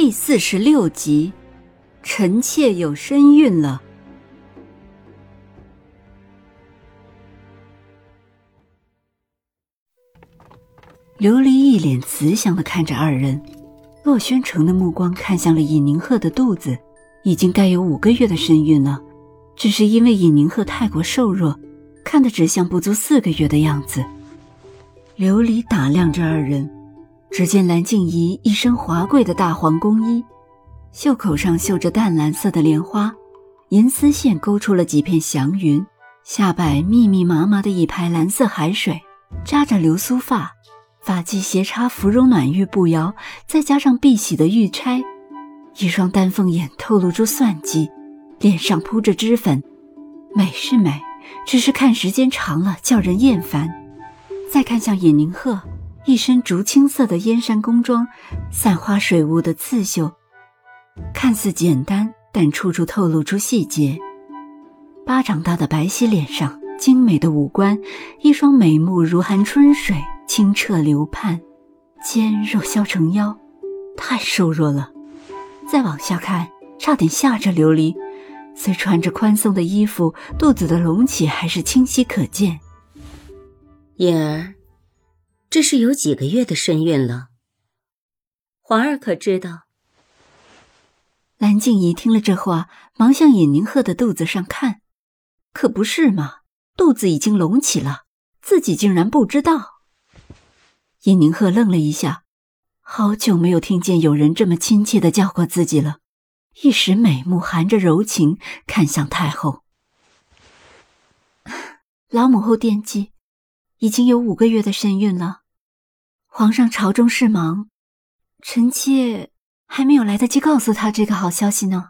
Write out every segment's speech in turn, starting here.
第四十六集，臣妾有身孕了。琉璃一脸慈祥的看着二人，洛宣城的目光看向了尹宁鹤的肚子，已经该有五个月的身孕了，只是因为尹宁鹤太过瘦弱，看得只像不足四个月的样子。琉璃打量着二人。只见蓝静怡一身华贵的大黄宫衣，袖口上绣着淡蓝色的莲花，银丝线勾出了几片祥云，下摆密密麻麻的一排蓝色海水，扎着流苏发，发髻斜插芙蓉暖玉步摇，再加上碧玺的玉钗，一双丹凤眼透露出算计，脸上铺着脂粉，美是美，只是看时间长了叫人厌烦。再看向尹宁鹤。一身竹青色的燕山宫装，散花水雾的刺绣，看似简单，但处处透露出细节。巴掌大的白皙脸上，精美的五官，一双美目如含春水，清澈流盼，肩肉削成腰，太瘦弱了。再往下看，差点吓着琉璃。虽穿着宽松的衣服，肚子的隆起还是清晰可见。颖儿。这是有几个月的身孕了，皇儿可知道？蓝静怡听了这话，忙向尹宁鹤的肚子上看，可不是嘛，肚子已经隆起了，自己竟然不知道。尹宁鹤愣了一下，好久没有听见有人这么亲切的叫过自己了，一时美目含着柔情看向太后，老母后惦记。已经有五个月的身孕了，皇上朝中事忙，臣妾还没有来得及告诉他这个好消息呢。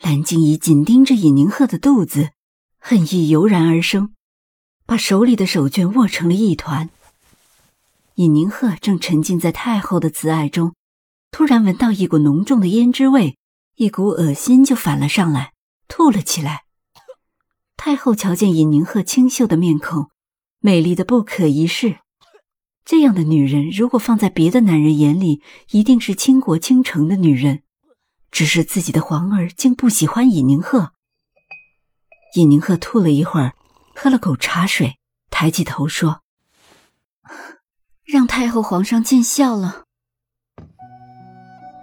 蓝静怡紧盯着尹宁鹤的肚子，恨意油然而生，把手里的手绢握成了一团。尹宁鹤正沉浸在太后的慈爱中，突然闻到一股浓重的胭脂味，一股恶心就反了上来，吐了起来。太后瞧见尹宁鹤清秀的面孔，美丽的不可一世。这样的女人，如果放在别的男人眼里，一定是倾国倾城的女人。只是自己的皇儿竟不喜欢尹宁鹤。尹宁鹤吐了一会儿，喝了口茶水，抬起头说：“让太后皇上见笑了。”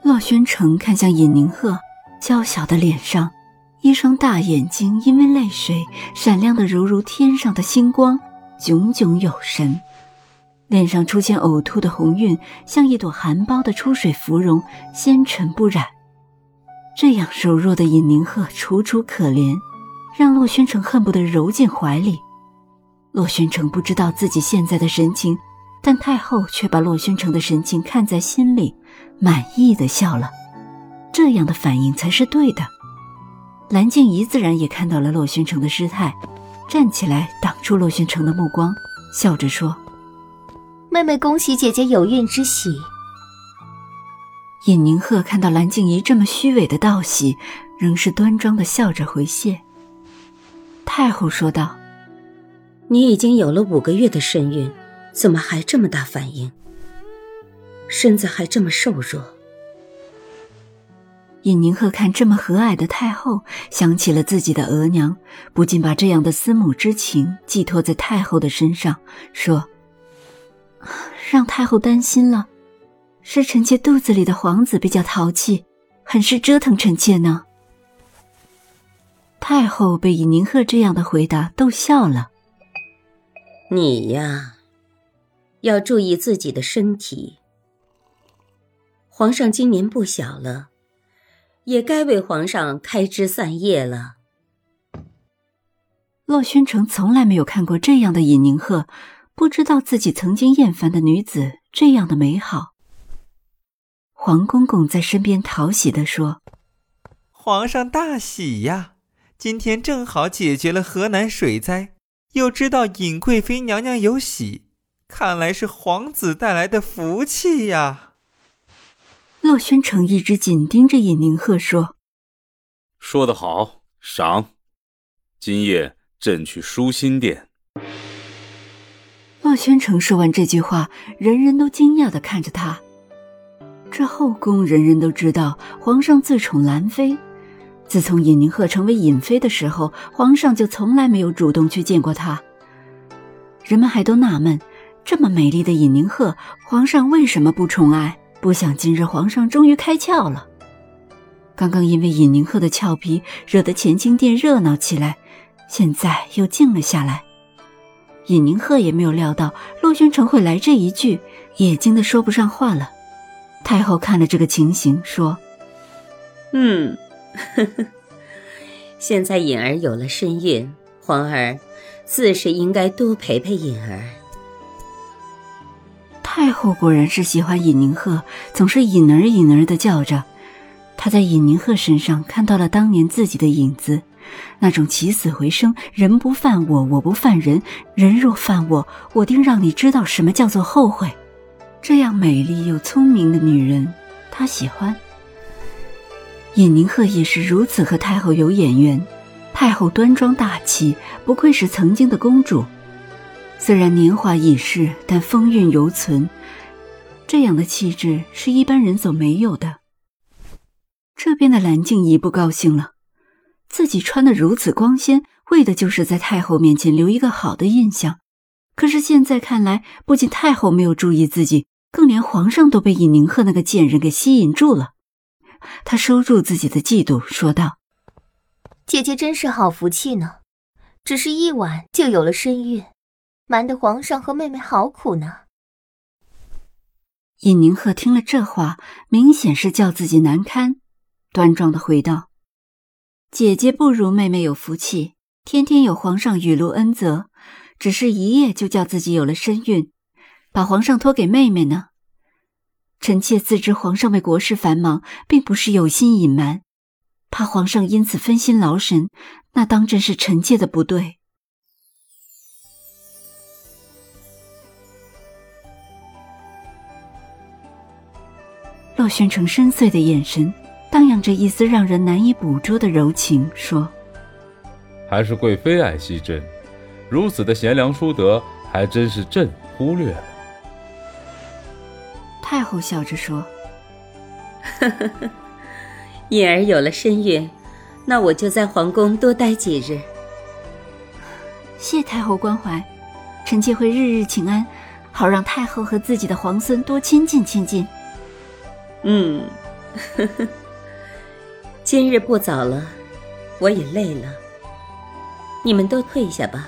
洛宣城看向尹宁鹤娇小的脸上。一双大眼睛因为泪水闪亮的犹如天上的星光，炯炯有神。脸上出现呕吐的红晕，像一朵含苞的出水芙蓉，纤尘不染。这样柔弱的尹宁鹤楚楚可怜，让洛宣城恨不得揉进怀里。洛宣城不知道自己现在的神情，但太后却把洛宣城的神情看在心里，满意的笑了。这样的反应才是对的。蓝静怡自然也看到了洛宣城的失态，站起来挡住洛宣城的目光，笑着说：“妹妹恭喜姐姐有孕之喜。”尹宁鹤看到蓝静怡这么虚伪的道喜，仍是端庄的笑着回谢。太后说道：“你已经有了五个月的身孕，怎么还这么大反应？身子还这么瘦弱。”尹宁鹤看这么和蔼的太后，想起了自己的额娘，不禁把这样的思母之情寄托在太后的身上，说：“让太后担心了，是臣妾肚子里的皇子比较淘气，很是折腾臣妾呢。”太后被尹宁鹤这样的回答逗笑了。你呀，要注意自己的身体。皇上今年不小了。也该为皇上开枝散叶了。洛宣城从来没有看过这样的尹宁鹤，不知道自己曾经厌烦的女子这样的美好。黄公公在身边讨喜地说：“皇上大喜呀！今天正好解决了河南水灾，又知道尹贵妃娘娘有喜，看来是皇子带来的福气呀。”洛宣城一直紧盯着尹宁鹤说：“说得好，赏。今夜朕去舒心殿。”洛宣城说完这句话，人人都惊讶的看着他。这后宫人人都知道，皇上自宠兰妃。自从尹宁鹤成为尹妃的时候，皇上就从来没有主动去见过她。人们还都纳闷，这么美丽的尹宁鹤，皇上为什么不宠爱？不想今日皇上终于开窍了。刚刚因为尹宁鹤的俏皮，惹得乾清殿热闹起来，现在又静了下来。尹宁鹤也没有料到洛宣城会来这一句，也惊得说不上话了。太后看了这个情形，说：“嗯，呵呵，现在颖儿有了身孕，皇儿自是应该多陪陪颖儿。”太后果然是喜欢尹宁鹤，总是尹儿尹儿的叫着。她在尹宁鹤身上看到了当年自己的影子，那种起死回生，人不犯我，我不犯人，人若犯我，我定让你知道什么叫做后悔。这样美丽又聪明的女人，他喜欢。尹宁鹤也是如此和太后有眼缘。太后端庄大气，不愧是曾经的公主。虽然年华已逝，但风韵犹存。这样的气质是一般人所没有的。这边的蓝静怡不高兴了，自己穿的如此光鲜，为的就是在太后面前留一个好的印象。可是现在看来，不仅太后没有注意自己。更连皇上都被尹宁鹤那个贱人给吸引住了，他收住自己的嫉妒，说道：“姐姐真是好福气呢，只是一晚就有了身孕，瞒得皇上和妹妹好苦呢。”尹宁鹤听了这话，明显是叫自己难堪，端庄的回道：“姐姐不如妹妹有福气，天天有皇上雨露恩泽，只是一夜就叫自己有了身孕。”把皇上托给妹妹呢？臣妾自知皇上为国事繁忙，并不是有心隐瞒，怕皇上因此分心劳神，那当真是臣妾的不对。洛宣城深邃的眼神，荡漾着一丝让人难以捕捉的柔情，说：“还是贵妃爱惜朕，如此的贤良淑德，还真是朕忽略了。”太后笑着说：“呵呵呵，颖儿有了身孕，那我就在皇宫多待几日。谢太后关怀，臣妾会日日请安，好让太后和自己的皇孙多亲近亲近。”嗯，呵呵，今日不早了，我也累了，你们都退下吧。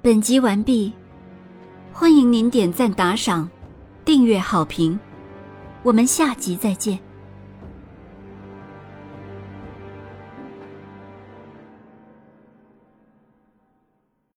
本集完毕，欢迎您点赞、打赏、订阅、好评，我们下集再见。